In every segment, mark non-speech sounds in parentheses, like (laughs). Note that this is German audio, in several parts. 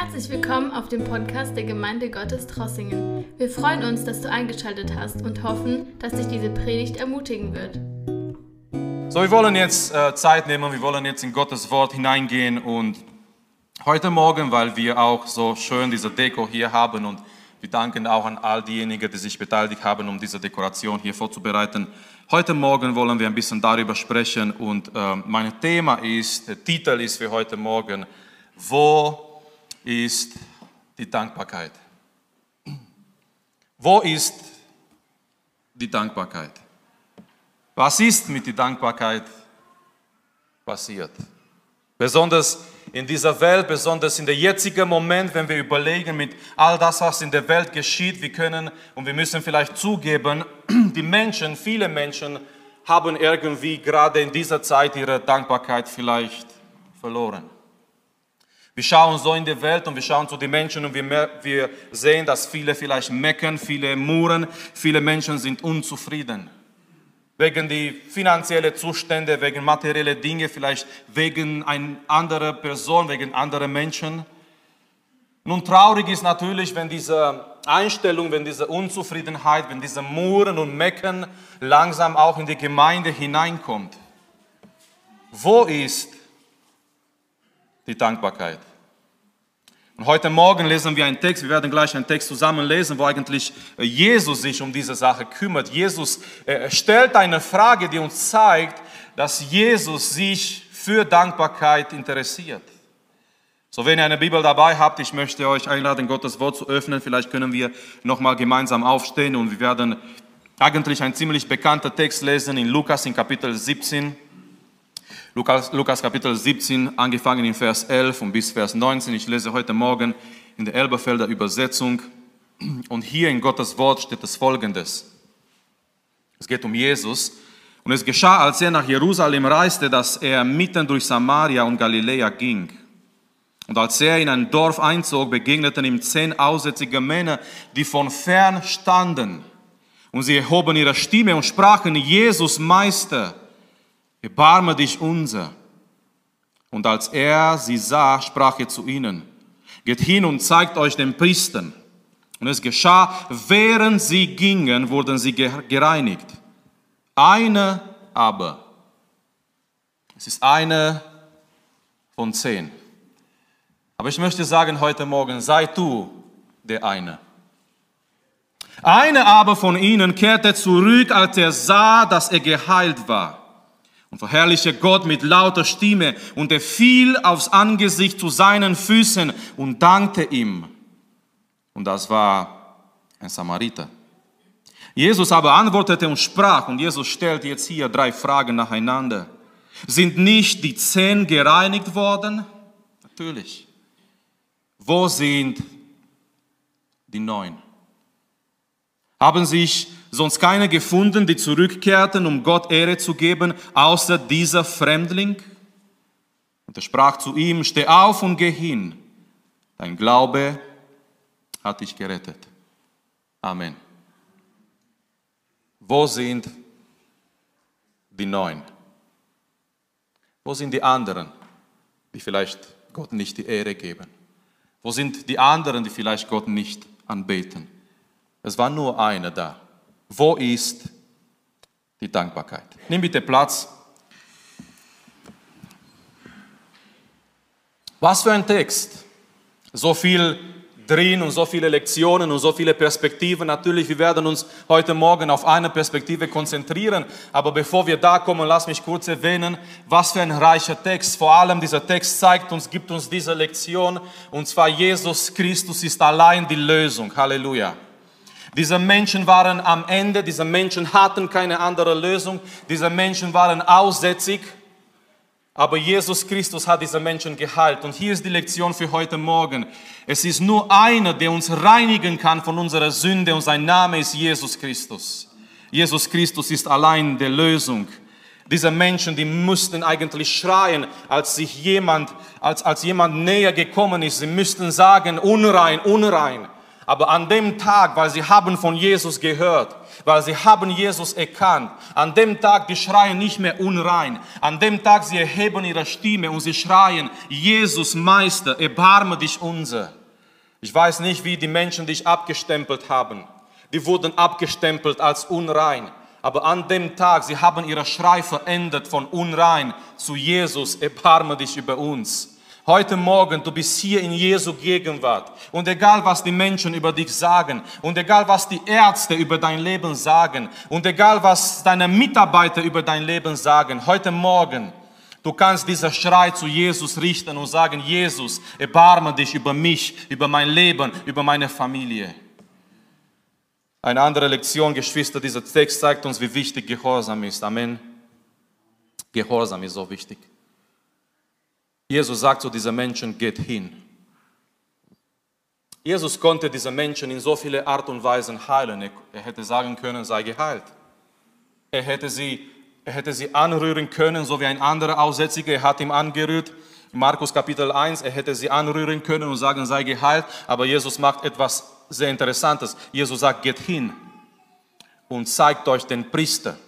Herzlich willkommen auf dem Podcast der Gemeinde Gottes Trossingen. Wir freuen uns, dass du eingeschaltet hast und hoffen, dass dich diese Predigt ermutigen wird. So, wir wollen jetzt äh, Zeit nehmen, wir wollen jetzt in Gottes Wort hineingehen und heute Morgen, weil wir auch so schön diese Deko hier haben und wir danken auch an all diejenigen, die sich beteiligt haben, um diese Dekoration hier vorzubereiten. Heute Morgen wollen wir ein bisschen darüber sprechen und äh, mein Thema ist, der Titel ist für heute Morgen, wo ist die Dankbarkeit. Wo ist die Dankbarkeit? Was ist mit der Dankbarkeit passiert? Besonders in dieser Welt, besonders in der jetzigen Moment, wenn wir überlegen mit all das, was in der Welt geschieht, wir können und wir müssen vielleicht zugeben, (clears throat) die Menschen, viele Menschen haben irgendwie gerade in dieser Zeit ihre Dankbarkeit vielleicht verloren. Wir schauen so in die Welt und wir schauen zu den Menschen und wir, wir sehen, dass viele vielleicht meckern, viele murren, viele Menschen sind unzufrieden. Wegen die finanziellen Zustände, wegen materielle Dinge, vielleicht wegen einer anderen Person, wegen anderen Menschen. Nun traurig ist natürlich, wenn diese Einstellung, wenn diese Unzufriedenheit, wenn diese Murren und Mecken langsam auch in die Gemeinde hineinkommt. Wo ist die Dankbarkeit? Und heute Morgen lesen wir einen Text, wir werden gleich einen Text zusammen lesen, wo eigentlich äh, Jesus sich um diese Sache kümmert. Jesus äh, stellt eine Frage, die uns zeigt, dass Jesus sich für Dankbarkeit interessiert. So, wenn ihr eine Bibel dabei habt, ich möchte euch einladen, Gottes Wort zu öffnen. Vielleicht können wir nochmal gemeinsam aufstehen und wir werden eigentlich einen ziemlich bekannten Text lesen in Lukas in Kapitel 17. Lukas, Lukas Kapitel 17, angefangen in Vers 11 und bis Vers 19. Ich lese heute Morgen in der Elberfelder Übersetzung. Und hier in Gottes Wort steht das folgendes. Es geht um Jesus. Und es geschah, als er nach Jerusalem reiste, dass er mitten durch Samaria und Galiläa ging. Und als er in ein Dorf einzog, begegneten ihm zehn aussätzige Männer, die von fern standen. Und sie erhoben ihre Stimme und sprachen, Jesus Meister, erbarme dich unser. Und als er sie sah, sprach er zu ihnen, geht hin und zeigt euch den Priestern. Und es geschah, während sie gingen, wurden sie gereinigt. Eine aber, es ist eine von zehn. Aber ich möchte sagen heute Morgen, sei du der eine. Eine aber von ihnen kehrte zurück, als er sah, dass er geheilt war und verherrliche Gott mit lauter Stimme und er fiel aufs Angesicht zu seinen Füßen und dankte ihm. Und das war ein Samariter. Jesus aber antwortete und sprach, und Jesus stellt jetzt hier drei Fragen nacheinander. Sind nicht die zehn gereinigt worden? Natürlich. Wo sind die neun? Haben sich sonst keine gefunden, die zurückkehrten, um Gott Ehre zu geben, außer dieser Fremdling? Und er sprach zu ihm, steh auf und geh hin. Dein Glaube hat dich gerettet. Amen. Wo sind die Neun? Wo sind die anderen, die vielleicht Gott nicht die Ehre geben? Wo sind die anderen, die vielleicht Gott nicht anbeten? Es war nur einer da. Wo ist die Dankbarkeit? Nimm bitte Platz. Was für ein Text. So viel drin und so viele Lektionen und so viele Perspektiven. Natürlich, wir werden uns heute Morgen auf eine Perspektive konzentrieren. Aber bevor wir da kommen, lass mich kurz erwähnen, was für ein reicher Text. Vor allem dieser Text zeigt uns, gibt uns diese Lektion. Und zwar Jesus Christus ist allein die Lösung. Halleluja. Diese Menschen waren am Ende, diese Menschen hatten keine andere Lösung, diese Menschen waren aussätzig, aber Jesus Christus hat diese Menschen geheilt. Und hier ist die Lektion für heute Morgen. Es ist nur einer, der uns reinigen kann von unserer Sünde und sein Name ist Jesus Christus. Jesus Christus ist allein der Lösung. Diese Menschen, die mussten eigentlich schreien, als sich jemand, als, als jemand näher gekommen ist. Sie müssten sagen, unrein, unrein. Aber an dem Tag, weil sie haben von Jesus gehört, weil sie haben Jesus erkannt, an dem Tag, die schreien nicht mehr unrein. An dem Tag, sie erheben ihre Stimme und sie schreien, Jesus Meister, erbarme dich unser. Ich weiß nicht, wie die Menschen dich abgestempelt haben. Die wurden abgestempelt als unrein. Aber an dem Tag, sie haben ihre Schrei verändert von unrein zu Jesus, erbarme dich über uns. Heute Morgen, du bist hier in Jesu Gegenwart. Und egal, was die Menschen über dich sagen, und egal, was die Ärzte über dein Leben sagen, und egal, was deine Mitarbeiter über dein Leben sagen, heute Morgen, du kannst dieser Schrei zu Jesus richten und sagen, Jesus, erbarme dich über mich, über mein Leben, über meine Familie. Eine andere Lektion, Geschwister, dieser Text zeigt uns, wie wichtig Gehorsam ist. Amen. Gehorsam ist so wichtig. Jesus sagt zu diesen Menschen, geht hin. Jesus konnte diese Menschen in so viele Art und Weisen heilen. Er hätte sagen können, sei geheilt. Er hätte sie, er hätte sie anrühren können, so wie ein anderer Aussätziger. Er hat ihn angerührt. Markus Kapitel 1, er hätte sie anrühren können und sagen, sei geheilt. Aber Jesus macht etwas sehr Interessantes. Jesus sagt, geht hin und zeigt euch den Priester.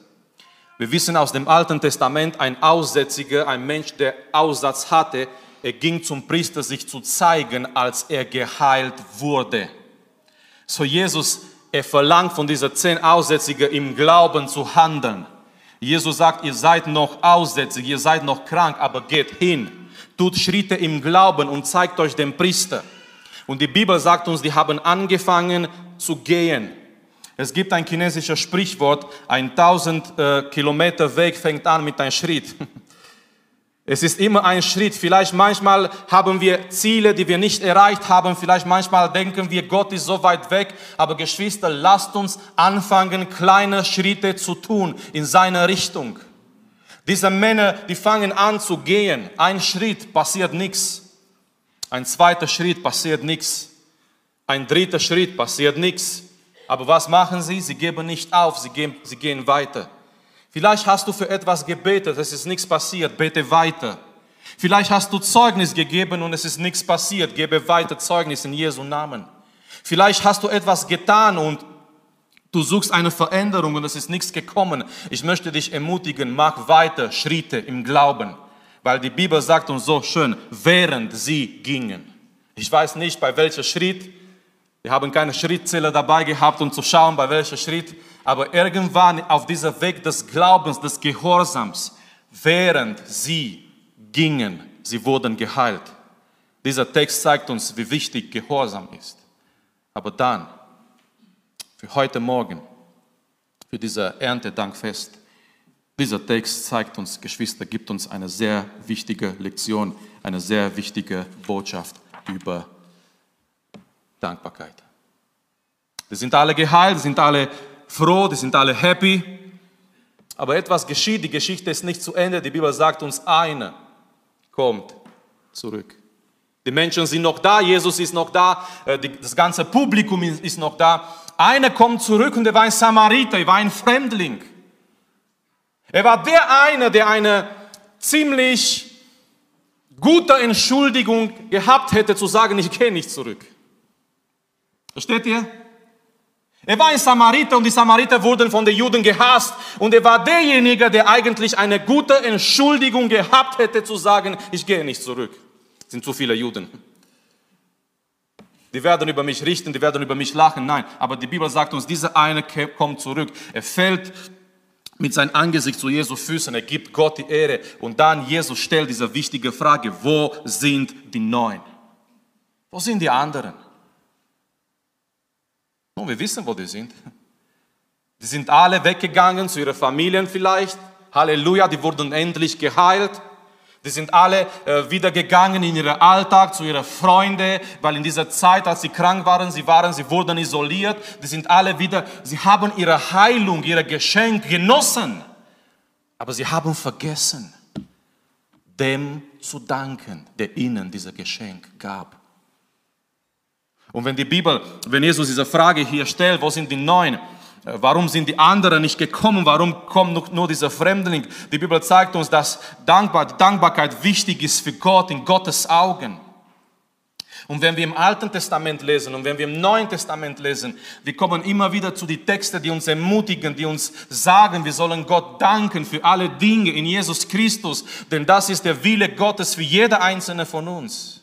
Wir wissen aus dem Alten Testament, ein Aussätziger, ein Mensch, der Aussatz hatte, er ging zum Priester, sich zu zeigen, als er geheilt wurde. So Jesus, er verlangt von dieser zehn Aussätzigen im Glauben zu handeln. Jesus sagt, ihr seid noch aussätzig, ihr seid noch krank, aber geht hin, tut Schritte im Glauben und zeigt euch den Priester. Und die Bibel sagt uns, die haben angefangen zu gehen. Es gibt ein chinesisches Sprichwort, ein 1000 äh, Kilometer Weg fängt an mit einem Schritt. (laughs) Es ist immer ein Schritt. Vielleicht manchmal haben wir Ziele, die wir nicht erreicht haben. Vielleicht manchmal denken wir, Gott ist so weit weg. Aber Geschwister, lasst uns anfangen, kleine Schritte zu tun in seine Richtung. Diese Männer, die fangen an zu gehen. Ein Schritt passiert nichts. Ein zweiter Schritt passiert nichts. Ein dritter Schritt passiert nichts. Aber was machen sie? Sie geben nicht auf, sie gehen, sie gehen weiter. Vielleicht hast du für etwas gebetet, es ist nichts passiert, bete weiter. Vielleicht hast du Zeugnis gegeben und es ist nichts passiert, gebe weiter Zeugnis in Jesu Namen. Vielleicht hast du etwas getan und du suchst eine Veränderung und es ist nichts gekommen. Ich möchte dich ermutigen, mach weiter Schritte im Glauben, weil die Bibel sagt uns so schön, während sie gingen. Ich weiß nicht, bei welcher Schritt wir haben keine Schrittzähler dabei gehabt, um zu schauen, bei welcher Schritt. Aber irgendwann auf dieser Weg des Glaubens, des Gehorsams, während sie gingen, sie wurden geheilt. Dieser Text zeigt uns, wie wichtig Gehorsam ist. Aber dann, für heute Morgen, für dieser Erntedankfest, dieser Text zeigt uns, Geschwister, gibt uns eine sehr wichtige Lektion, eine sehr wichtige Botschaft über Dankbarkeit. Die sind alle geheilt, die sind alle froh, die sind alle happy. Aber etwas geschieht, die Geschichte ist nicht zu Ende. Die Bibel sagt uns, einer kommt zurück. Die Menschen sind noch da, Jesus ist noch da, äh, das ganze Publikum ist noch da. Einer kommt zurück und er war ein Samariter, er war ein Fremdling. Er war der eine, der eine ziemlich gute Entschuldigung gehabt hätte, zu sagen, ich gehe nicht zurück. Versteht ihr? Er war ein Samariter und die Samariter wurden von den Juden gehasst und er war derjenige, der eigentlich eine gute Entschuldigung gehabt hätte zu sagen, ich gehe nicht zurück. Es sind zu viele Juden. Die werden über mich richten, die werden über mich lachen. Nein, aber die Bibel sagt uns, dieser eine kommt zurück. Er fällt mit seinem Angesicht zu Jesu Füßen, er gibt Gott die Ehre und dann Jesus stellt diese wichtige Frage, wo sind die Neun? Wo sind die anderen? Nun, wir wissen, wo die sind. Die sind alle weggegangen zu ihren Familien vielleicht. Halleluja, die wurden endlich geheilt. Die sind alle äh, wieder gegangen in ihren Alltag zu ihren Freunden, weil in dieser Zeit, als sie krank waren, sie waren, sie wurden isoliert. Die sind alle wieder, sie haben ihre Heilung, ihr Geschenk genossen. Aber sie haben vergessen, dem zu danken, der ihnen dieses Geschenk gab. Und wenn die Bibel, wenn Jesus diese Frage hier stellt, wo sind die Neun? Äh, warum sind die anderen nicht gekommen? Warum kommt nur dieser Fremdling? Die Bibel zeigt uns, dass Dankbar, Dankbarkeit wichtig ist für Gott in Gottes Augen. Und wenn wir im Alten Testament lesen und wenn wir im Neuen Testament lesen, wir kommen immer wieder zu den Texten, die uns ermutigen, die uns sagen, wir sollen Gott danken für alle Dinge in Jesus Christus, denn das ist der Wille Gottes für jeder einzelne von uns.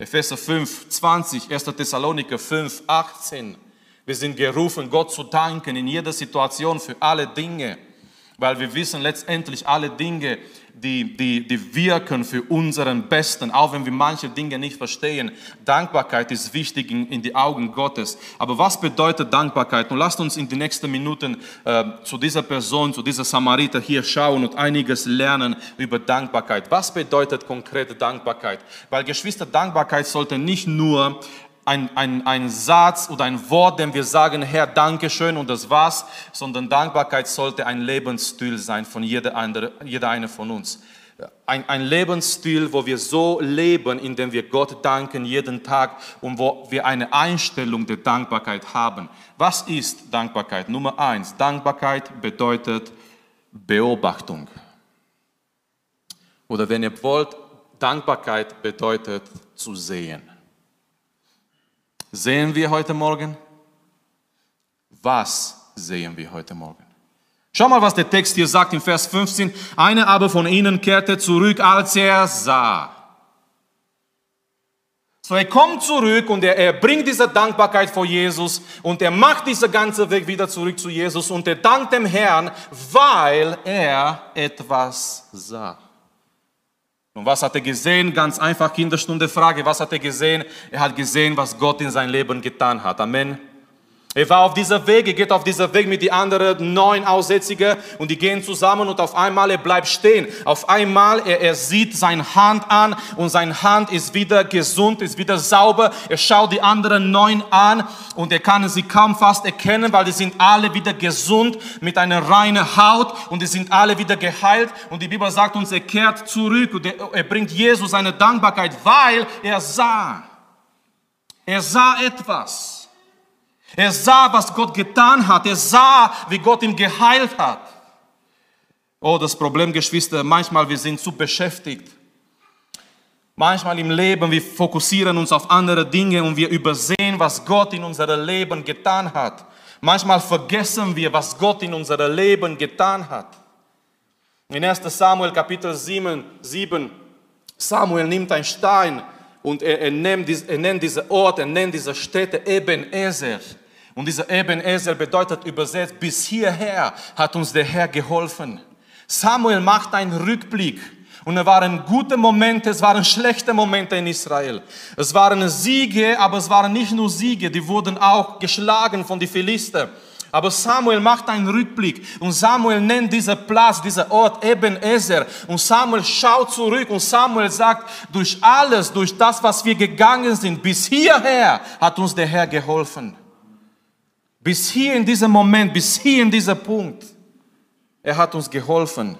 Epheser 5, 20, 1. Thessaloniker 5, 18. Wir sind gerufen, Gott zu danken in jeder Situation für alle Dinge, weil wir wissen letztendlich alle Dinge die, die, die wirken für unseren Besten, auch wenn wir manche Dinge nicht verstehen. Dankbarkeit ist wichtig in, in die Augen Gottes. Aber was bedeutet Dankbarkeit? Und lasst uns in die nächsten Minuten äh, zu dieser Person, zu dieser Samariter hier schauen und einiges lernen über Dankbarkeit. Was bedeutet konkrete Dankbarkeit? Weil Geschwister, Dankbarkeit sollte nicht nur ein, ein, ein Satz oder ein Wort, dem wir sagen, Herr, Dankeschön und das war's, sondern Dankbarkeit sollte ein Lebensstil sein von jeder, andere, jeder eine von uns. Ein, ein Lebensstil, wo wir so leben, indem wir Gott danken jeden Tag und wo wir eine Einstellung der Dankbarkeit haben. Was ist Dankbarkeit? Nummer eins, Dankbarkeit bedeutet Beobachtung. Oder wenn ihr wollt, Dankbarkeit bedeutet zu sehen. Sehen wir heute Morgen? Was sehen wir heute Morgen? Schau mal, was der Text hier sagt im Vers 15. Einer aber von ihnen kehrte zurück, als er sah. So, er kommt zurück und er, er bringt diese Dankbarkeit vor Jesus und er macht diesen ganzen Weg wieder zurück zu Jesus und er dankt dem Herrn, weil er etwas sah. Und was hat er gesehen? Ganz einfach Kinderstunde Frage. Was hat er gesehen? Er hat gesehen, was Gott in sein Leben getan hat. Amen. Er war auf dieser Weg, er geht auf dieser Weg mit den anderen neun Aussätzigen und die gehen zusammen und auf einmal er bleibt stehen. Auf einmal er, er sieht seine Hand an und seine Hand ist wieder gesund, ist wieder sauber. Er schaut die anderen neun an und er kann sie kaum fast erkennen, weil die sind alle wieder gesund mit einer reinen Haut und die sind alle wieder geheilt. Und die Bibel sagt uns, er kehrt zurück und er, er bringt Jesus seine Dankbarkeit, weil er sah. Er sah etwas. Er sah, was Gott getan hat. Er sah, wie Gott ihn geheilt hat. Oh, das Problem, Geschwister, manchmal wir sind zu beschäftigt. Manchmal im Leben, wir fokussieren uns auf andere Dinge und wir übersehen, was Gott in unserem Leben getan hat. Manchmal vergessen wir, was Gott in unserem Leben getan hat. In 1 Samuel Kapitel 7, 7 Samuel nimmt einen Stein und er, er, nennt, er nennt diese Ort, er nennt diese Städte Ebenezer. Und dieser Ebenezer bedeutet übersetzt, bis hierher hat uns der Herr geholfen. Samuel macht einen Rückblick. Und es waren gute Momente, es waren schlechte Momente in Israel. Es waren Siege, aber es waren nicht nur Siege, die wurden auch geschlagen von den Philister. Aber Samuel macht einen Rückblick und Samuel nennt diesen Platz, diesen Ort Ebenezer. Und Samuel schaut zurück und Samuel sagt, durch alles, durch das, was wir gegangen sind, bis hierher hat uns der Herr geholfen. Bis hier in diesem Moment, bis hier in diesem Punkt. Er hat uns geholfen.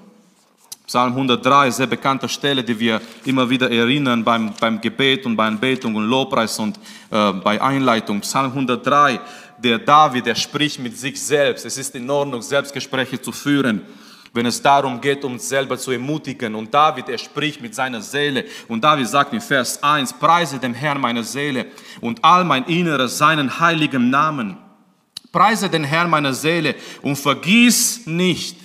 Psalm 103, sehr bekannte Stelle, die wir immer wieder erinnern beim, beim Gebet und bei Anbetung und Lobpreis und äh, bei Einleitung. Psalm 103, der David, der spricht mit sich selbst. Es ist in Ordnung, Selbstgespräche zu führen, wenn es darum geht, uns selber zu ermutigen. Und David, er spricht mit seiner Seele. Und David sagt in Vers 1, preise dem Herrn meine Seele und all mein Inneres seinen heiligen Namen. Preise den Herrn meiner Seele und vergiss nicht.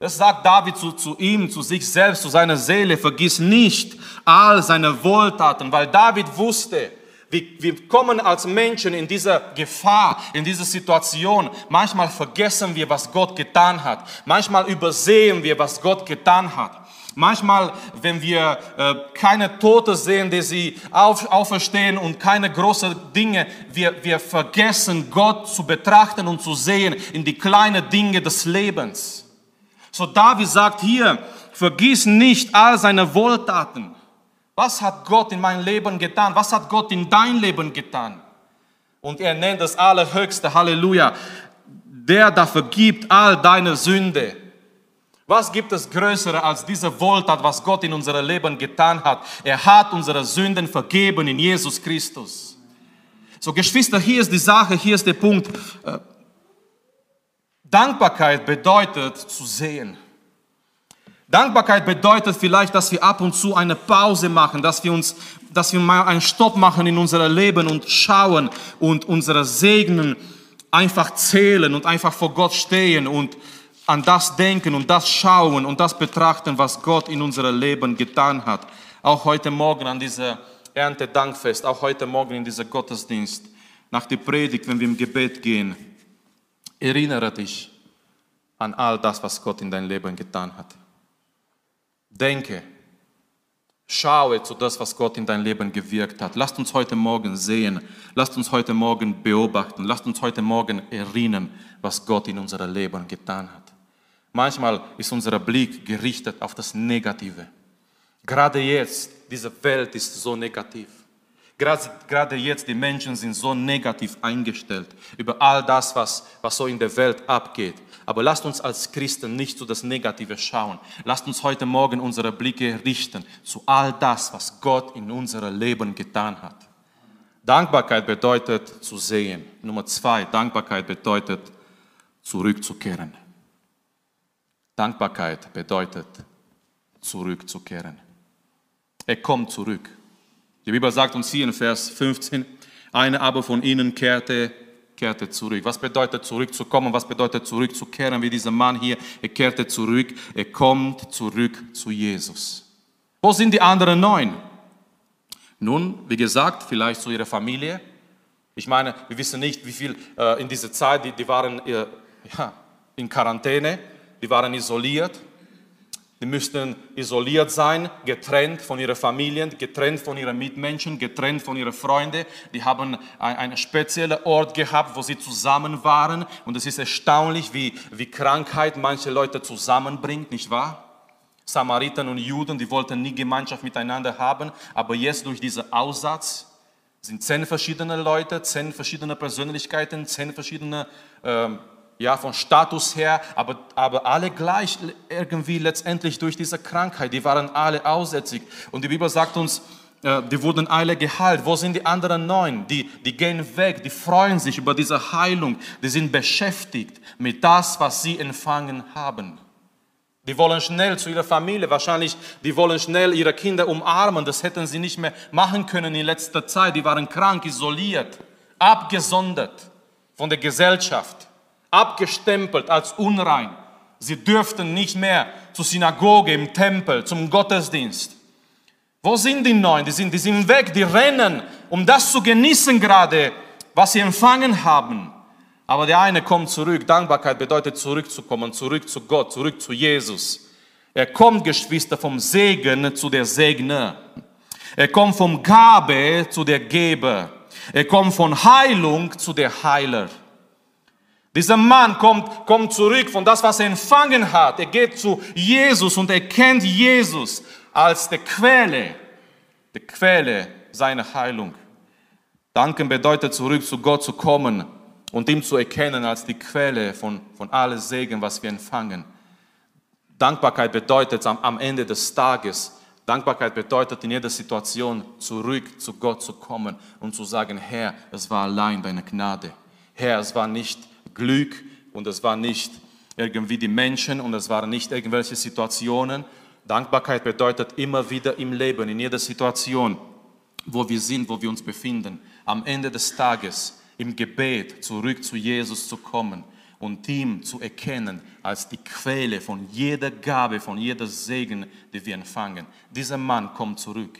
Das sagt David zu, zu ihm, zu sich selbst, zu seiner Seele. Vergiss nicht all seine Wohltaten, weil David wusste, wir, wir kommen als Menschen in diese Gefahr, in diese Situation. Manchmal vergessen wir, was Gott getan hat. Manchmal übersehen wir, was Gott getan hat. Manchmal, wenn wir äh, keine Tote sehen, die sie auf, auferstehen und keine großen Dinge, wir, wir vergessen Gott zu betrachten und zu sehen in die kleinen Dinge des Lebens. So David sagt hier, vergiss nicht all seine Wohltaten. Was hat Gott in meinem Leben getan? Was hat Gott in dein Leben getan? Und er nennt das Allerhöchste, Halleluja, der da vergibt all deine Sünde was gibt es Größere als diese Wohltat, was Gott in unserem Leben getan hat? Er hat unsere Sünden vergeben in Jesus Christus. So, Geschwister, hier ist die Sache, hier ist der Punkt. Äh, Dankbarkeit bedeutet zu sehen. Dankbarkeit bedeutet vielleicht, dass wir ab und zu eine Pause machen, dass wir uns, dass wir mal einen Stopp machen in unserem Leben und schauen und unsere Segnen einfach zählen und einfach vor Gott stehen und an das denken und das schauen und das betrachten, was Gott in unserem Leben getan hat. Auch heute Morgen an dieser Erntedankfest, auch heute Morgen in dieser Gottesdienst, nach der Predigt, wenn wir im Gebet gehen, erinnere dich an all das, was Gott in dein Leben getan hat. Denke, schaue zu das, was Gott in dein Leben gewirkt hat. Lasst uns heute Morgen sehen, lasst uns heute Morgen beobachten, lasst uns heute Morgen erinnern, was Gott in unserem Leben getan hat. Manchmal ist unser Blick gerichtet auf das Negative. Gerade jetzt, diese Welt ist so negativ. Gerade, jetzt, die Menschen sind so negativ eingestellt über all das, was, was so in der Welt abgeht. Aber lasst uns als Christen nicht zu das Negative schauen. Lasst uns heute Morgen unsere Blicke richten zu all das, was Gott in unserem Leben getan hat. Dankbarkeit bedeutet zu sehen. Nummer zwei, Dankbarkeit bedeutet zurückzukehren. Dankbarkeit bedeutet zurückzukehren. Er kommt zurück. Die Bibel sagt uns hier in Vers 15, einer aber von ihnen kehrte, kehrte zurück. Was bedeutet zurückzukommen? Was bedeutet zurückzukehren? Wie dieser Mann hier, er kehrte zurück, er kommt zurück zu Jesus. Wo sind die anderen neun? Nun, wie gesagt, vielleicht zu ihrer Familie. Ich meine, wir wissen nicht, wie viel äh, in dieser Zeit, die, die waren äh, ja, in Quarantäne, die waren isoliert. Die müssten isoliert sein, getrennt von ihren Familien, getrennt von ihren Mitmenschen, getrennt von ihren Freunden. Die haben einen speziellen Ort gehabt, wo sie zusammen waren. Und es ist erstaunlich, wie, wie Krankheit manche Leute zusammenbringt, nicht wahr? Samariter und Juden, die wollten nie Gemeinschaft miteinander haben, aber jetzt durch diesen Aussatz sind zehn verschiedene Leute, zehn verschiedene Persönlichkeiten, zehn verschiedene ähm, ja, von Status her, aber, aber alle gleich irgendwie letztendlich durch diese Krankheit. Die waren alle aussätzig. Und die Bibel sagt uns, äh, die wurden alle geheilt. Wo sind die anderen neun? Die, die gehen weg, die freuen sich über diese Heilung. Die sind beschäftigt mit das, was sie empfangen haben. Die wollen schnell zu ihrer Familie, wahrscheinlich, die wollen schnell ihre Kinder umarmen. Das hätten sie nicht mehr machen können in letzter Zeit. Die waren krank, isoliert, abgesondert von der Gesellschaft abgestempelt als unrein. Sie dürften nicht mehr zur Synagoge, im Tempel, zum Gottesdienst. Wo sind die Neuen? Die sind, die sind weg, die rennen, um das zu genießen gerade, was sie empfangen haben. Aber der eine kommt zurück. Dankbarkeit bedeutet zurückzukommen, zurück zu Gott, zurück zu Jesus. Er kommt, Geschwister, vom Segen zu der Segner. Er kommt vom Gabe zu der Geber. Er kommt von Heilung zu der Heiler. Dieser Mann kommt, kommt zurück von das, was er empfangen hat. Er geht zu Jesus und er kennt Jesus als die Quelle, die Quelle seiner Heilung. Danken bedeutet zurück zu Gott zu kommen und ihm zu erkennen als die Quelle von, von allem Segen, was wir empfangen. Dankbarkeit bedeutet am, am Ende des Tages, Dankbarkeit bedeutet in jeder Situation zurück zu Gott zu kommen und zu sagen, Herr, es war allein deine Gnade. Herr, es war nicht Glück und es war nicht irgendwie die Menschen und es waren nicht irgendwelche Situationen. Dankbarkeit bedeutet immer wieder im Leben, in jeder Situation, wo wir sind, wo wir uns befinden, am Ende des Tages im Gebet zurück zu Jesus zu kommen und ihm zu erkennen als die Quelle von jeder Gabe, von jeder Segen, die wir empfangen. Dieser Mann kommt zurück.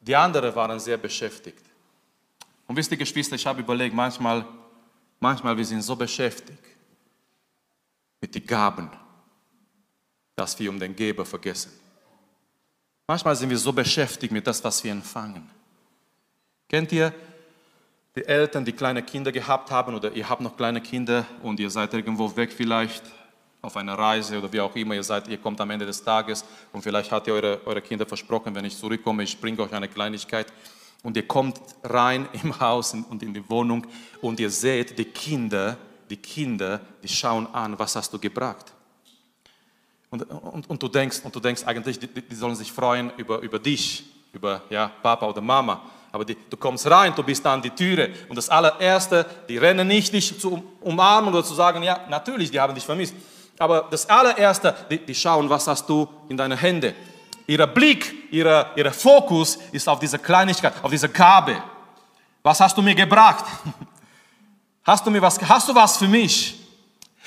Die anderen waren sehr beschäftigt. Und wisst ihr, Geschwister, ich habe überlegt, manchmal Manchmal wir sind so beschäftigt mit den Gaben, dass wir um den Geber vergessen. Manchmal sind wir so beschäftigt mit das, was wir empfangen. Kennt ihr die Eltern, die kleine Kinder gehabt haben oder ihr habt noch kleine Kinder und ihr seid irgendwo weg vielleicht auf einer Reise oder wie auch immer, ihr seid, ihr kommt am Ende des Tages und vielleicht habt ihr eure, eure Kinder versprochen, wenn ich zurückkomme, ich bringe euch eine Kleinigkeit und ihr kommt rein (laughs) im Haus und in die Wohnung und ihr seht die Kinder, die Kinder, die schauen an, was hast du gebracht. Und, und, und, du, denkst, und du denkst eigentlich, die, die sollen sich freuen über, über dich, über ja, Papa oder Mama. Aber die, du kommst rein, du bist an die Türe und das allererste, die rennen nicht dich zu umarmen oder zu sagen, ja, natürlich, die haben dich vermisst. Aber das allererste, die, die schauen, was hast du in deinen Händen. Ihr Blick, ihr, ihr Fokus ist auf diese Kleinigkeit, auf diese Gabe. Was hast du mir gebracht? (laughs) Hast du mir was, hast du was für mich?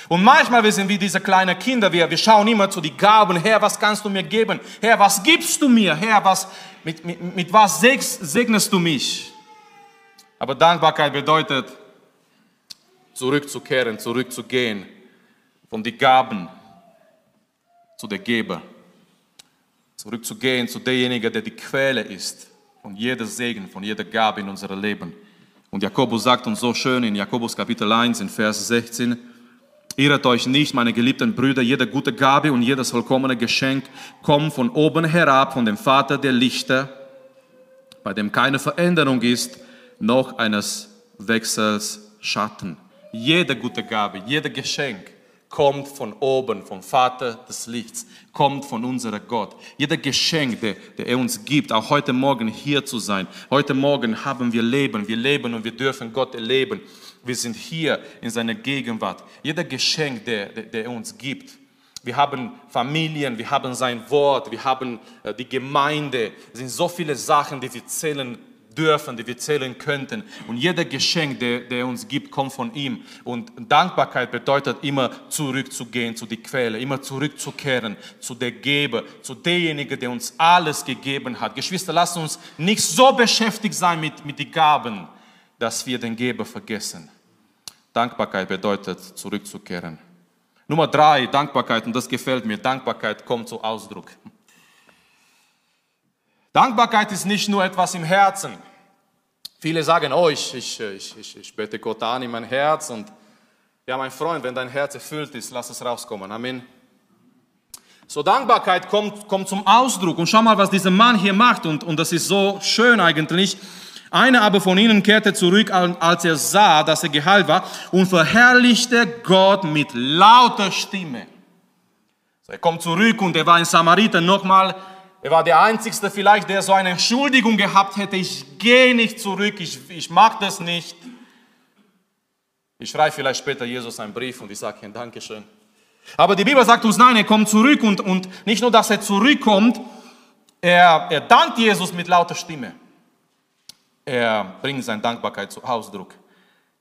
Und manchmal wir sind wie diese kleinen Kinder, wir, wir schauen immer zu die Gaben, Herr, was kannst du mir geben? Herr, was gibst du mir? Herr, was, mit, mit, mit was segnest du mich? Aber Dankbarkeit bedeutet, zurückzukehren, zurückzugehen von den Gaben zu der Geber. Zurückzugehen zu derjenigen, der die Quelle ist von jeder Segen, von jeder Gabe in unserem Leben. Und Jakobus sagt uns so schön in Jakobus Kapitel 1 in Vers 16, Irret euch nicht, meine geliebten Brüder, jede gute Gabe und jedes vollkommene Geschenk kommt von oben herab, von dem Vater der Lichter, bei dem keine Veränderung ist, noch eines Wechsels Schatten. Jede gute Gabe, jeder Geschenk kommt von oben, vom Vater des Lichts, kommt von unserem Gott. Jeder Geschenk, der, der er uns gibt, auch heute Morgen hier zu sein. Heute Morgen haben wir Leben, wir leben und wir dürfen Gott erleben. Wir sind hier in seiner Gegenwart. Jeder Geschenk, der, der, der er uns gibt, wir haben Familien, wir haben sein Wort, wir haben äh, die Gemeinde. Es sind so viele Sachen, die wir zählen dürfen, die wir zählen könnten. Und jeder Geschenk, der, der uns gibt, kommt von ihm. Und Dankbarkeit bedeutet immer zurückzugehen zu der Quelle, immer zurückzukehren zu der Geber, zu derjenigen, der uns alles gegeben hat. Geschwister, lasst uns nicht so beschäftigt sein mit, mit den Gaben, dass wir den Geber vergessen. Dankbarkeit bedeutet zurückzukehren. Nummer drei, Dankbarkeit, und das gefällt mir, Dankbarkeit kommt zum Ausdruck. Dankbarkeit ist nicht nur etwas im Herzen. Viele sagen, oh, ich, ich, ich, ich, bete Gott an in mein Herz und ja, mein Freund, wenn dein Herz erfüllt ist, lass es rauskommen. Amen. So, Dankbarkeit kommt, kommt zum Ausdruck. Und schau mal, was dieser Mann hier macht. Und, und das ist so schön eigentlich. Einer aber von ihnen kehrte zurück, als er sah, dass er geheilt war, und verherrlichte Gott mit lauter Stimme. So, er kommt zurück und er war in Samariter nochmal er war der Einzige vielleicht, der so eine Entschuldigung gehabt hätte, ich gehe nicht zurück, ich, ich mag das nicht. Ich schreibe vielleicht später Jesus einen Brief und ich sage ihm Dankeschön. Aber die Bibel sagt uns, nein, er kommt zurück und, und nicht nur, dass er zurückkommt, er, er dankt Jesus mit lauter Stimme. Er bringt seine Dankbarkeit zu Ausdruck.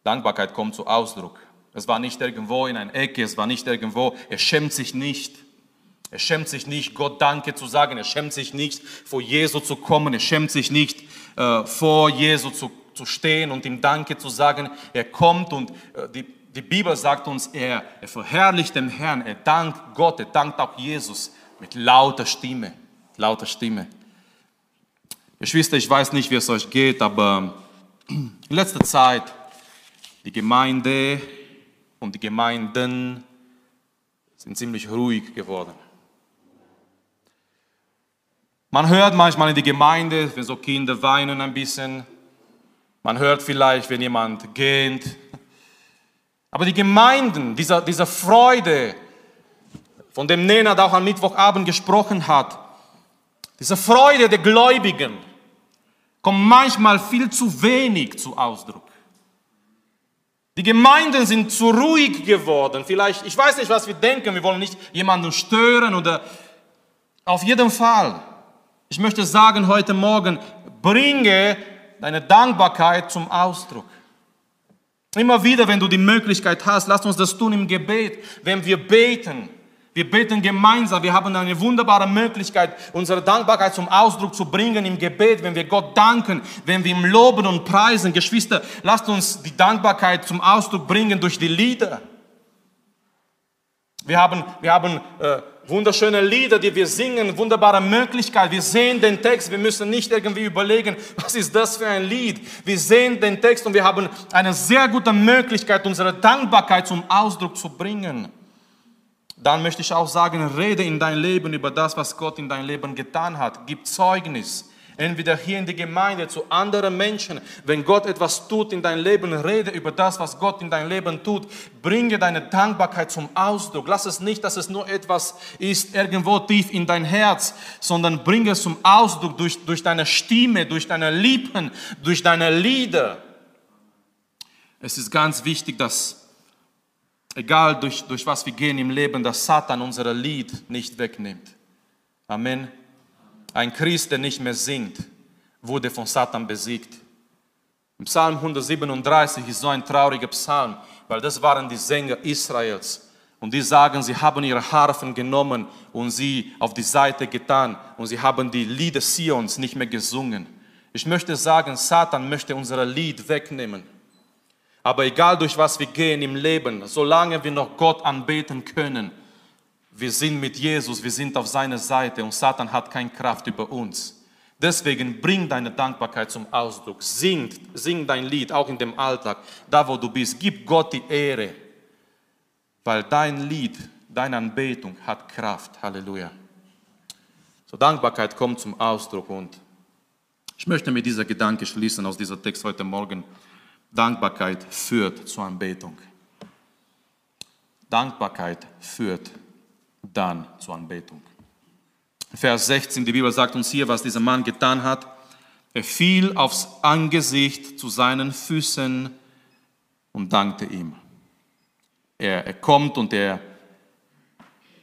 Dankbarkeit kommt zu Ausdruck. Es war nicht irgendwo in einer Ecke, es war nicht irgendwo, er schämt sich nicht. Er schämt sich nicht, Gott Danke zu sagen. Er schämt sich nicht, vor Jesu zu kommen. Er schämt sich nicht, äh, vor Jesu zu, zu stehen und ihm Danke zu sagen. Er kommt und äh, die, die Bibel sagt uns, er, er verherrlicht den Herrn. Er dankt Gott, er dankt auch Jesus mit lauter Stimme. Lauter Stimme. Geschwister, ich weiß nicht, wie es euch geht, aber (clears throat) in letzter Zeit die Gemeinde und die Gemeinden sind ziemlich ruhig geworden. Man hört manchmal in die Gemeinde, wenn so Kinder weinen ein bisschen. Man hört vielleicht, wenn jemand geht. Aber die Gemeinden, dieser, dieser Freude, von dem Nenad auch am Mittwochabend gesprochen hat, diese Freude der Gläubigen, kommt manchmal viel zu wenig zu Ausdruck. Die Gemeinden sind zu ruhig geworden. Vielleicht, ich weiß nicht, was wir denken, wir wollen nicht jemanden stören oder auf jeden Fall. Ich möchte sagen heute Morgen, bringe deine Dankbarkeit zum Ausdruck. Immer wieder, wenn du die Möglichkeit hast, lass uns das tun im Gebet, wenn wir beten. Wir beten gemeinsam. Wir haben eine wunderbare Möglichkeit, unsere Dankbarkeit zum Ausdruck zu bringen im Gebet, wenn wir Gott danken, wenn wir ihm loben und preisen. Geschwister, lasst uns die Dankbarkeit zum Ausdruck bringen durch die Lieder. Wir haben, wir haben äh, wunderschöne Lieder, die wir singen, wunderbare Möglichkeit. Wir sehen den Text, wir müssen nicht irgendwie überlegen, was ist das für ein Lied. Wir sehen den Text und wir haben eine sehr gute Möglichkeit, unsere Dankbarkeit zum Ausdruck zu bringen. Dann möchte ich auch sagen, rede in dein Leben über das, was Gott in dein Leben getan hat. Gib Zeugnis entweder hier in die Gemeinde, zu anderen Menschen. Wenn Gott etwas tut in dein Leben, rede über das, was Gott in dein Leben tut. Bringe deine Dankbarkeit zum Ausdruck. Lass es nicht, dass es nur etwas ist, irgendwo tief in dein Herz, sondern bringe es zum Ausdruck durch, durch deine Stimme, durch deine Lippen, durch deine Lieder. Es ist ganz wichtig, dass egal durch, durch was wir gehen im Leben, dass Satan unser Lied nicht wegnimmt. Amen. Ein Christ, der nicht mehr singt, wurde von Satan besiegt. Im Psalm 137 ist so ein trauriger Psalm, weil das waren die Sänger Israels. Und die sagen, sie haben ihre Harfen genommen und sie auf die Seite getan und sie haben die Lieder Sions nicht mehr gesungen. Ich möchte sagen, Satan möchte unser Lied wegnehmen. Aber egal durch was wir gehen im Leben, solange wir noch Gott anbeten können, wir sind mit Jesus, wir sind auf seiner Seite und Satan hat keine Kraft über uns. Deswegen bring deine Dankbarkeit zum Ausdruck. Sing, sing dein Lied, auch in dem Alltag, da wo du bist. Gib Gott die Ehre, weil dein Lied, deine Anbetung hat Kraft. Halleluja. So Dankbarkeit kommt zum Ausdruck und ich möchte mit dieser Gedanke schließen aus dieser Text heute Morgen. Dankbarkeit führt zur Anbetung. Dankbarkeit führt dann zur Anbetung. Vers 16, die Bibel sagt uns hier, was dieser Mann getan hat. Er fiel aufs Angesicht zu seinen Füßen und dankte ihm. Er, er kommt und er,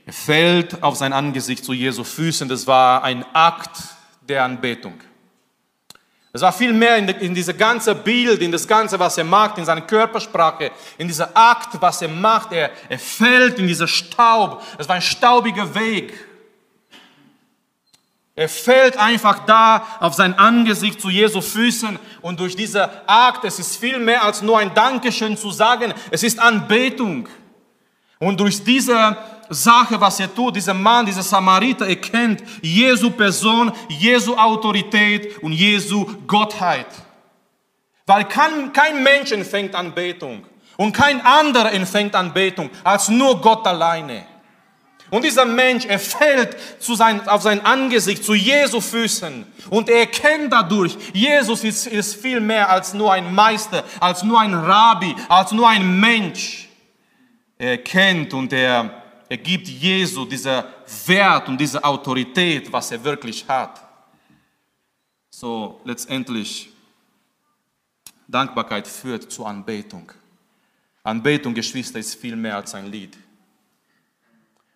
er fällt auf sein Angesicht zu Jesu Füßen. Das war ein Akt der Anbetung. Es war viel mehr in, in diese ganze Bild, in das Ganze, was er macht, in seiner Körpersprache, in dieser Akt, was er macht. Er, er fällt in dieser Staub. Es war ein staubiger Weg. Er fällt einfach da auf sein Angesicht zu Jesu Füßen und durch diese Akt, es ist viel mehr als nur ein Dankeschön zu sagen, es ist Anbetung. Und durch diese Sache, was er tut, dieser Mann, dieser Samariter erkennt Jesu Person, Jesu Autorität und Jesu Gottheit. Weil kein, kein Mensch empfängt Anbetung und kein anderer empfängt Anbetung als nur Gott alleine. Und dieser Mensch, er fällt zu sein, auf sein Angesicht, zu Jesu Füßen. Und er erkennt dadurch, Jesus ist, ist viel mehr als nur ein Meister, als nur ein Rabbi, als nur ein Mensch. Er erkennt und er er gibt Jesu dieser Wert und diese Autorität, was er wirklich hat. So, letztendlich, Dankbarkeit führt zur Anbetung. Anbetung, Geschwister, ist viel mehr als ein Lied.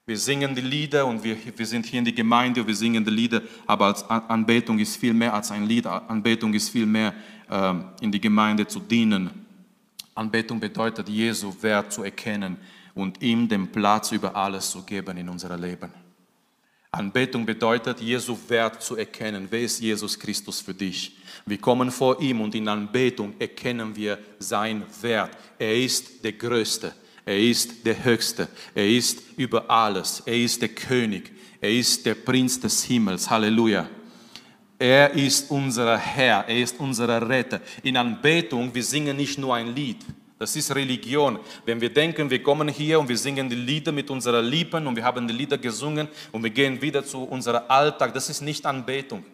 Wir singen die Lieder und wir, wir sind hier in der Gemeinde, wir singen die Lieder, aber Anbetung ist viel mehr als ein Lied. Anbetung ist viel mehr, ähm, in die Gemeinde zu dienen. Anbetung bedeutet, Jesu Wert zu erkennen und ihm den Platz über alles zu geben in unserem Leben. Anbetung bedeutet, Jesu Wert zu erkennen. Wer ist Jesus Christus für dich? Wir kommen vor ihm und in Anbetung erkennen wir sein Wert. Er ist der Größte. Er ist der Höchste. Er ist über alles. Er ist der König. Er ist der Prinz des Himmels. Halleluja. Er ist unser Herr. Er ist unser Retter. In Anbetung, wir singen nicht nur ein Lied. Das ist Religion. Wenn wir denken, wir kommen hier und wir singen die Lieder mit unserer Lippen und wir haben die Lieder gesungen und wir gehen wieder zu unserem Alltag, das ist nicht Anbetung.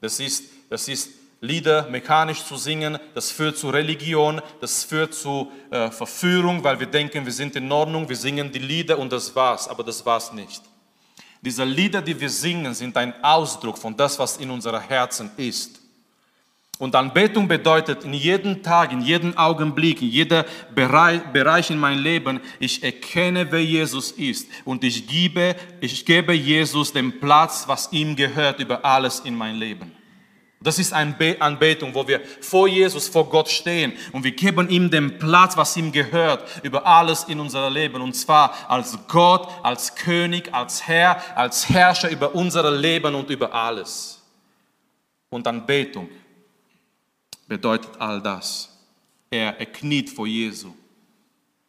Das ist, das ist Lieder mechanisch zu singen, das führt zu Religion, das führt zu äh, Verführung, weil wir denken, wir sind in Ordnung, wir singen die Lieder und das war's, aber das war's nicht. Diese Lieder, die wir singen, sind ein Ausdruck von das, was in unserem Herzen ist. Und Anbetung bedeutet in jedem Tag, in jedem Augenblick, in jedem Bereich in meinem Leben, ich erkenne, wer Jesus ist und ich gebe, ich gebe Jesus den Platz, was ihm gehört, über alles in mein Leben. Das ist eine Anbetung, wo wir vor Jesus, vor Gott stehen und wir geben ihm den Platz, was ihm gehört, über alles in unser Leben. Und zwar als Gott, als König, als Herr, als Herrscher über unser Leben und über alles. Und Anbetung bedeutet all das. Er, er kniet vor Jesu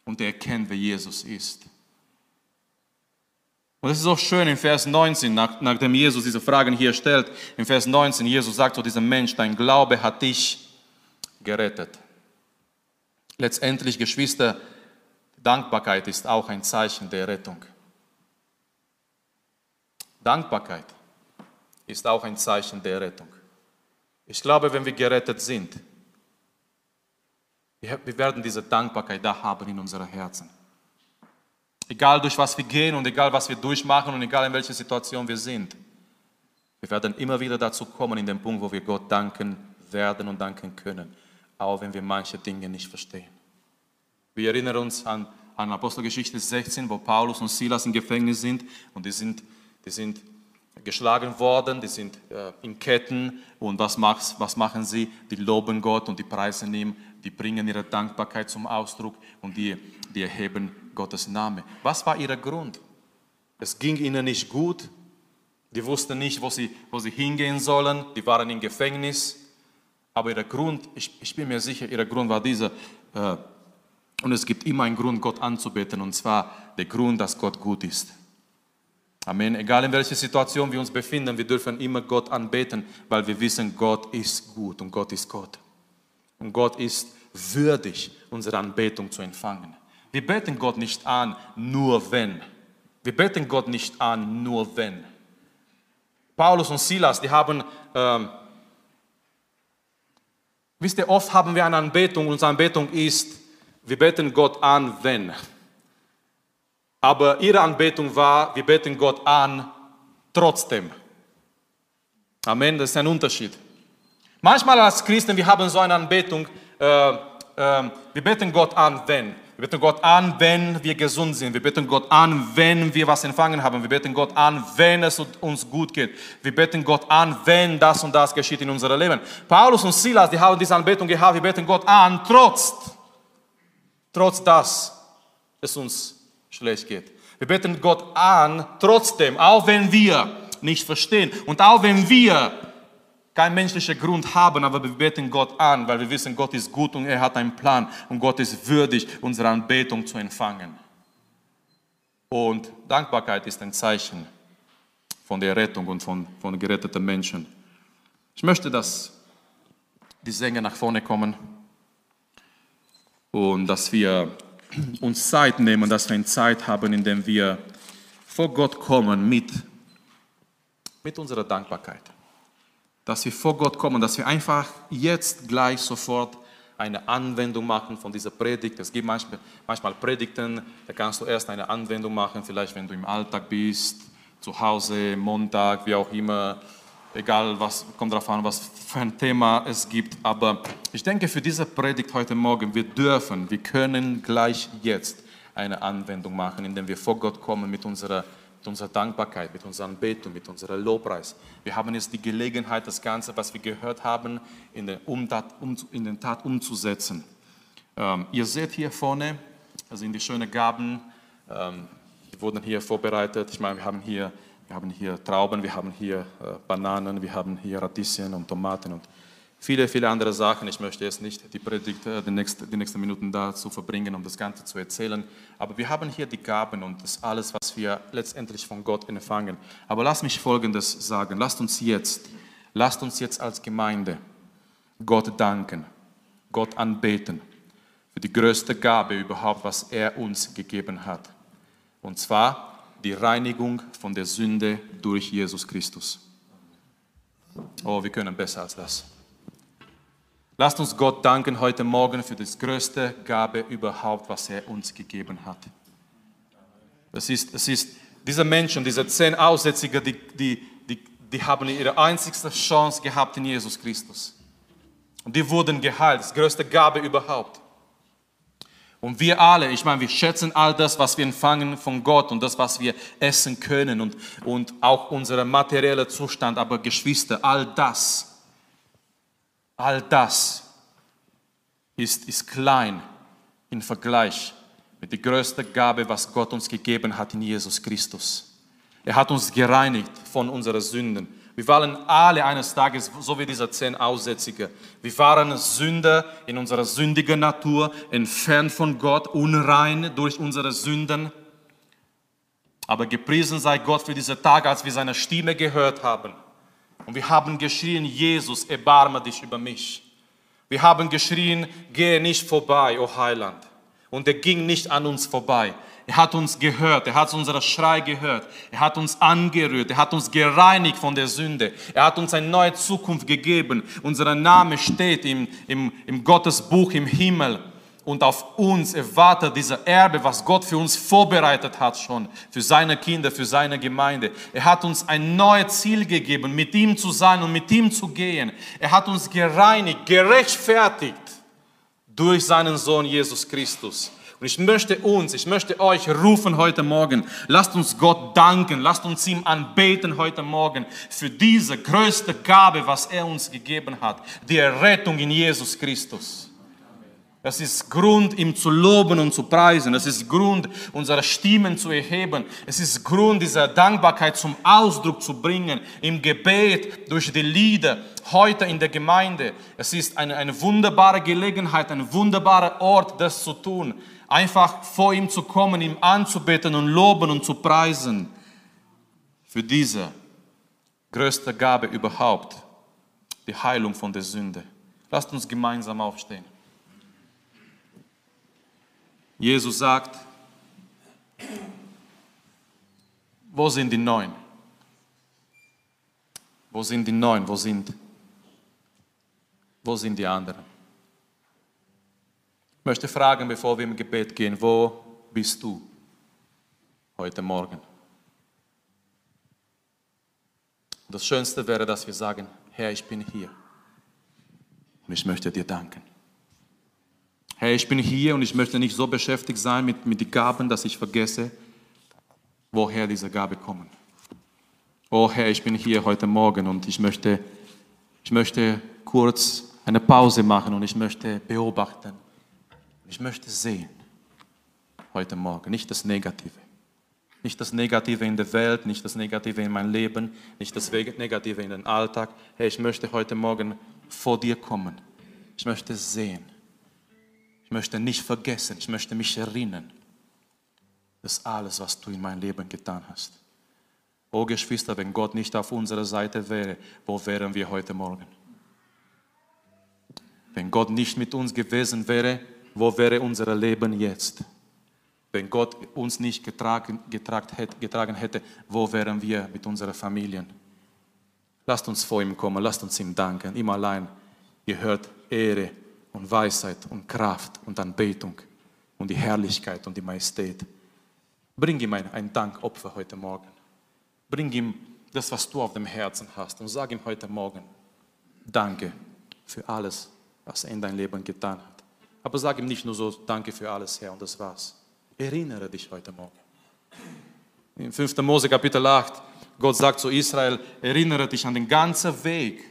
und er erkennt, wer Jesus ist. Und es ist auch schön in Vers 19, nach, nachdem Jesus diese Fragen hier stellt, in Vers 19, Jesus sagt zu diesem Mensch, dein Glaube hat dich gerettet. Letztendlich, Geschwister, Dankbarkeit ist auch ein Zeichen der Rettung. Dankbarkeit ist auch ein Zeichen der Rettung. Ich glaube, wenn wir gerettet sind, wir werden diese Dankbarkeit da haben in unseren Herzen. Egal durch was wir gehen und egal was wir durchmachen und egal in welcher Situation wir sind, wir werden immer wieder dazu kommen in den Punkt, wo wir Gott danken werden und danken können, auch wenn wir manche Dinge nicht verstehen. Wir erinnern uns an, an Apostelgeschichte 16, wo Paulus und Silas im Gefängnis sind und die sind, die sind geschlagen worden, die sind äh, in Ketten und was, machs, was machen sie? Die loben Gott und die preisen ihm, die bringen ihre Dankbarkeit zum Ausdruck und die, die erheben Gottes Name. Was war ihr Grund? Es ging ihnen nicht gut, die wussten nicht, wo sie, wo sie hingehen sollen, die waren im Gefängnis, aber ihr Grund, ich, ich bin mir sicher, ihr Grund war dieser, äh, und es gibt immer einen Grund, Gott anzubeten, und zwar der Grund, dass Gott gut ist. Amen. Egal in welcher Situation wir uns befinden, wir dürfen immer Gott anbeten, weil wir wissen, Gott ist gut und Gott ist Gott. Und Gott ist würdig, unsere Anbetung zu empfangen. Wir beten Gott nicht an, nur wenn. Wir beten Gott nicht an, nur wenn. Paulus und Silas, die haben, ähm, wisst ihr, oft haben wir eine Anbetung, unsere Anbetung ist, wir beten Gott an, wenn. Aber ihre Anbetung war, wir beten Gott an, trotzdem. Amen, das ist ein Unterschied. Manchmal als Christen, wir haben so eine Anbetung, äh, äh, wir beten Gott an, wenn. Wir beten Gott an, wenn wir gesund sind. Wir beten Gott an, wenn wir was empfangen haben. Wir beten Gott an, wenn es uns gut geht. Wir beten Gott an, wenn das und das geschieht in unserem Leben. Paulus und Silas, die haben diese Anbetung gehabt. Wir beten Gott an, trotz, trotz das es uns schlecht geht. Wir beten Gott an, trotzdem, auch wenn wir nicht verstehen und auch wenn wir keinen menschlichen Grund haben, aber wir beten Gott an, weil wir wissen, Gott ist gut und er hat einen Plan und Gott ist würdig, unsere Anbetung zu empfangen. Und Dankbarkeit ist ein Zeichen von der Rettung und von, von geretteten Menschen. Ich möchte, dass die Sänger nach vorne kommen und dass wir uns Zeit nehmen, dass wir eine Zeit haben, in der wir vor Gott kommen mit, mit unserer Dankbarkeit dass wir vor Gott kommen, dass wir einfach jetzt gleich sofort eine Anwendung machen von dieser Predigt. Es gibt manchmal, manchmal Predigten, da kannst du erst eine Anwendung machen, vielleicht wenn du im Alltag bist, zu Hause, Montag, wie auch immer, egal was, kommt darauf an, was für ein Thema es gibt. Aber ich denke, für diese Predigt heute Morgen, wir dürfen, wir können gleich jetzt eine Anwendung machen, indem wir vor Gott kommen mit unserer mit unserer Dankbarkeit, mit unserer Anbetung, mit unserer Lobpreis. Wir haben jetzt die Gelegenheit, das Ganze, was wir gehört haben, in den, Umtat, um, in den Tat umzusetzen. Ähm, ihr seht hier vorne, das sind die schönen Gaben, ähm, die wurden hier vorbereitet. Ich meine, wir haben hier, wir haben hier Trauben, wir haben hier äh, Bananen, wir haben hier Radieschen und Tomaten und viele, viele andere Sachen. Ich möchte jetzt nicht die Predigt, äh, die, nächsten, die nächsten Minuten dazu verbringen, um das Ganze zu erzählen. Aber wir haben hier die Gaben und das alles, was wir letztendlich von Gott empfangen. Aber lass mich Folgendes sagen. Lasst uns jetzt, lasst uns jetzt als Gemeinde Gott danken, Gott anbeten für die größte Gabe überhaupt, was er uns gegeben hat. Und zwar die Reinigung von der Sünde durch Jesus Christus. Oh, wir können besser als das. Lasst uns Gott danken heute Morgen für das größte Gabe überhaupt, was er uns gegeben hat. Es ist, es ist diese Menschen, diese zehn Aussätzige, die, die, die, die haben ihre einzigste Chance gehabt in Jesus Christus. Und die wurden geheilt, das größte Gabe überhaupt. Und wir alle, ich meine, wir schätzen all das, was wir empfangen von Gott und das, was wir essen können und, und auch unser materieller Zustand. Aber Geschwister, all das All das ist, ist klein im Vergleich mit der größten Gabe, was Gott uns gegeben hat in Jesus Christus. Er hat uns gereinigt von unseren Sünden. Wir waren alle eines Tages, so wie dieser zehn Aussätzige, wir waren Sünder in unserer sündigen Natur, entfernt von Gott, unrein durch unsere Sünden. Aber gepriesen sei Gott für diese Tage, als wir seine Stimme gehört haben und wir haben geschrien, Jesus, erbarme dich über mich. Wir haben geschrien, gehe nicht vorbei, o oh Heiland. Und er ging nicht an uns vorbei. Er hat uns gehört, er hat unseren Schrei gehört, er hat uns angerührt, er hat uns gereinigt von der Sünde, er hat uns eine neue Zukunft gegeben. Unser Name steht im, im, im Gottesbuch im Himmel und auf uns erwartet dieser Erbe, was Gott für uns vorbereitet hat schon, für seine Kinder, für seine Gemeinde. Er hat uns ein neues Ziel gegeben, mit ihm zu sein und mit ihm zu gehen. Er hat uns gereinigt, gerechtfertigt durch seinen Sohn Jesus Christus. Und ich möchte uns, ich möchte euch rufen heute Morgen. Lasst uns Gott danken, lasst uns ihm anbeten heute Morgen für diese größte Gabe, was er uns gegeben hat, die Errettung in Jesus Christus. Das ist Grund, ihm zu loben und zu preisen. Es ist Grund, unsere Stimmen zu erheben. Es ist Grund, diese Dankbarkeit zum Ausdruck zu bringen, im Gebet, durch die Lieder, heute in der Gemeinde. Es ist eine, eine wunderbare Gelegenheit, ein wunderbarer Ort, das zu tun. Einfach vor ihm zu kommen, ihm anzubeten und loben und zu preisen. Für diese größte Gabe überhaupt, die Heilung von der Sünde. Lasst uns gemeinsam aufstehen. Jesus sagt, wo sind die Neun? Wo sind die Neun? Wo sind, wo sind die anderen? Ich möchte fragen, bevor wir im Gebet gehen, wo bist du heute Morgen? Das Schönste wäre, dass wir sagen, Herr, ich bin hier und ich möchte dir danken. Herr, ich bin hier und ich möchte nicht so beschäftigt sein mit, mit den Gaben, dass ich vergesse, woher diese Gaben kommen. Oh Herr, ich bin hier heute Morgen und ich möchte, ich möchte kurz eine Pause machen und ich möchte beobachten. Ich möchte sehen heute Morgen, nicht das Negative. Nicht das Negative in der Welt, nicht das Negative in meinem Leben, nicht das Negative in den Alltag. Herr, ich möchte heute Morgen vor dir kommen. Ich möchte sehen ich möchte nicht vergessen, ich möchte mich erinnern, dass alles, was du in meinem Leben getan hast. Oh Geschwister, wenn Gott nicht auf unserer Seite wäre, wo wären wir heute Morgen? Wenn Gott nicht mit uns gewesen wäre, wo wäre unser Leben jetzt? Wenn Gott uns nicht getragen, getragen, hätte, wo wären wir mit unseren Familien? Lasst uns vor ihm kommen, lasst uns ihm danken. Ihm allein gehört Ehre, und Weisheit und Kraft und Anbetung und die Herrlichkeit und die Majestät. Bring ihm ein, ein Dankopfer heute Morgen. Bring ihm das, was du auf dem Herzen hast und sag ihm heute Morgen, danke für alles, was er in dein Leben getan hat. Aber sag ihm nicht nur so, danke für alles, Herr, und das war's. Erinnere dich heute Morgen. In 5. Mose Kapitel 8, Gott sagt zu Israel, erinnere dich an den ganzen Weg,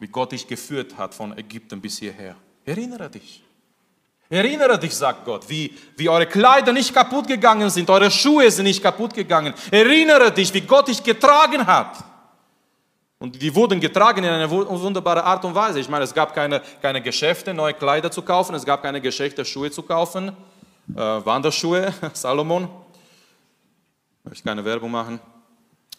wie Gott dich geführt hat von Ägypten bis hierher. Erinnere dich. Erinnere dich, sagt Gott, wie, wie eure Kleider nicht kaputt gegangen sind, eure Schuhe sind nicht kaputt gegangen. Erinnere dich, wie Gott dich getragen hat. Und die wurden getragen in einer wunderbaren Art und Weise. Ich meine, es gab keine, keine Geschäfte, neue Kleider zu kaufen, es gab keine Geschäfte, Schuhe zu kaufen, äh, Wanderschuhe, (laughs) Salomon. Ich möchte keine Werbung machen.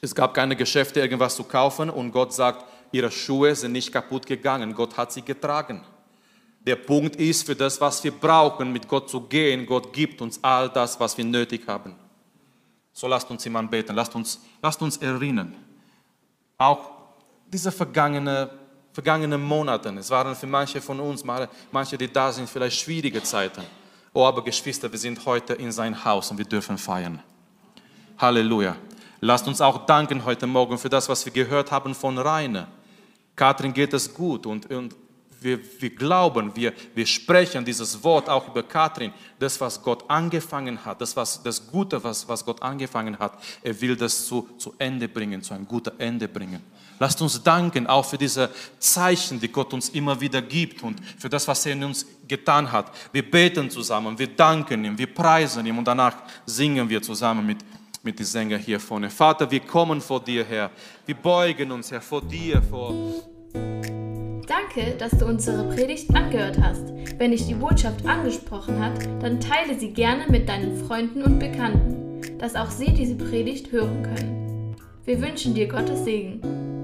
Es gab keine Geschäfte, irgendwas zu kaufen und Gott sagt, ihre Schuhe sind nicht kaputt gegangen. Gott hat sie getragen. Der Punkt ist, für das, was wir brauchen, mit Gott zu gehen, Gott gibt uns all das, was wir nötig haben. So lasst uns ihm anbeten, lasst uns, lasst uns erinnern. Auch diese vergangenen vergangene Monate, es waren für manche von uns, manche, die da sind, vielleicht schwierige Zeiten. Oh, aber Geschwister, wir sind heute in sein Haus und wir dürfen feiern. Halleluja. Lasst uns auch danken heute Morgen für das, was wir gehört haben von Rainer. Katrin geht es gut und, und wir, wir glauben, wir, wir sprechen dieses Wort auch über Katrin, das, was Gott angefangen hat, das, was, das Gute, was, was Gott angefangen hat, er will das zu, zu Ende bringen, zu einem guten Ende bringen. Lasst uns danken auch für diese Zeichen, die Gott uns immer wieder gibt und für das, was er in uns getan hat. Wir beten zusammen, wir danken ihm, wir preisen ihm und danach singen wir zusammen mit, mit den Sängern hier vorne. Vater, wir kommen vor dir, Herr. Wir beugen uns, Herr, vor dir, vor Danke, dass du unsere Predigt angehört hast. Wenn dich die Botschaft angesprochen hat, dann teile sie gerne mit deinen Freunden und Bekannten, dass auch sie diese Predigt hören können. Wir wünschen dir Gottes Segen.